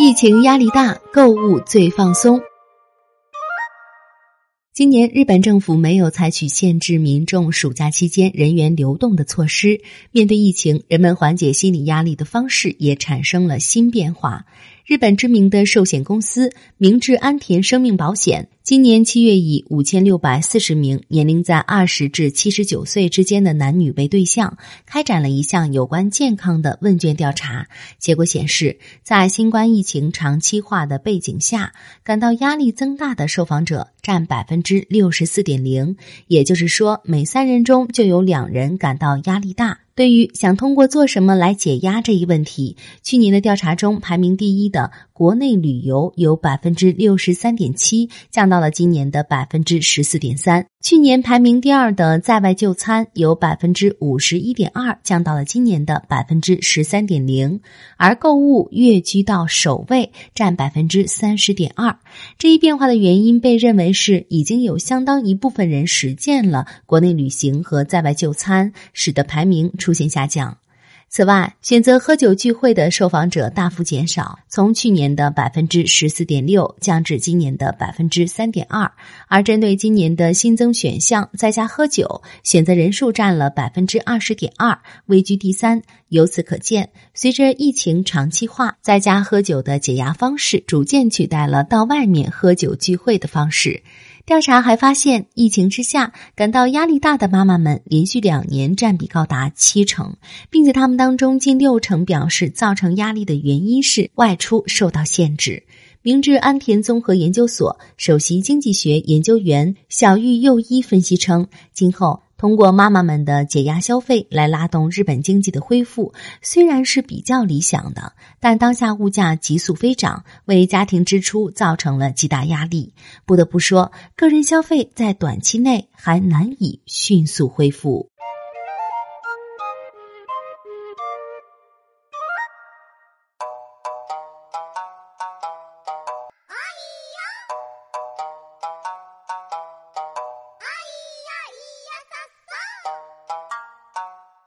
疫情压力大，购物最放松。今年日本政府没有采取限制民众暑假期间人员流动的措施。面对疫情，人们缓解心理压力的方式也产生了新变化。日本知名的寿险公司明治安田生命保险。今年七月，以五千六百四十名年龄在二十至七十九岁之间的男女为对象，开展了一项有关健康的问卷调查。结果显示，在新冠疫情长期化的背景下，感到压力增大的受访者占百分之六十四点零，也就是说，每三人中就有两人感到压力大。对于想通过做什么来解压这一问题，去年的调查中排名第一的国内旅游有百分之六十三点七，降到了今年的百分之十四点三。去年排名第二的在外就餐由百分之五十一点二，降到了今年的百分之十三点零。而购物跃居到首位，占百分之三十点二。这一变化的原因被认为是已经有相当一部分人实践了国内旅行和在外就餐，使得排名出现下降。此外，选择喝酒聚会的受访者大幅减少，从去年的百分之十四点六降至今年的百分之三点二。而针对今年的新增选项，在家喝酒选择人数占了百分之二十点二，位居第三。由此可见，随着疫情长期化，在家喝酒的解压方式逐渐取代了到外面喝酒聚会的方式。调查还发现，疫情之下感到压力大的妈妈们连续两年占比高达七成，并且他们当中近六成表示造成压力的原因是外出受到限制。明治安田综合研究所首席经济学研究员小玉佑一分析称，今后。通过妈妈们的解压消费来拉动日本经济的恢复，虽然是比较理想的，但当下物价急速飞涨，为家庭支出造成了极大压力。不得不说，个人消费在短期内还难以迅速恢复。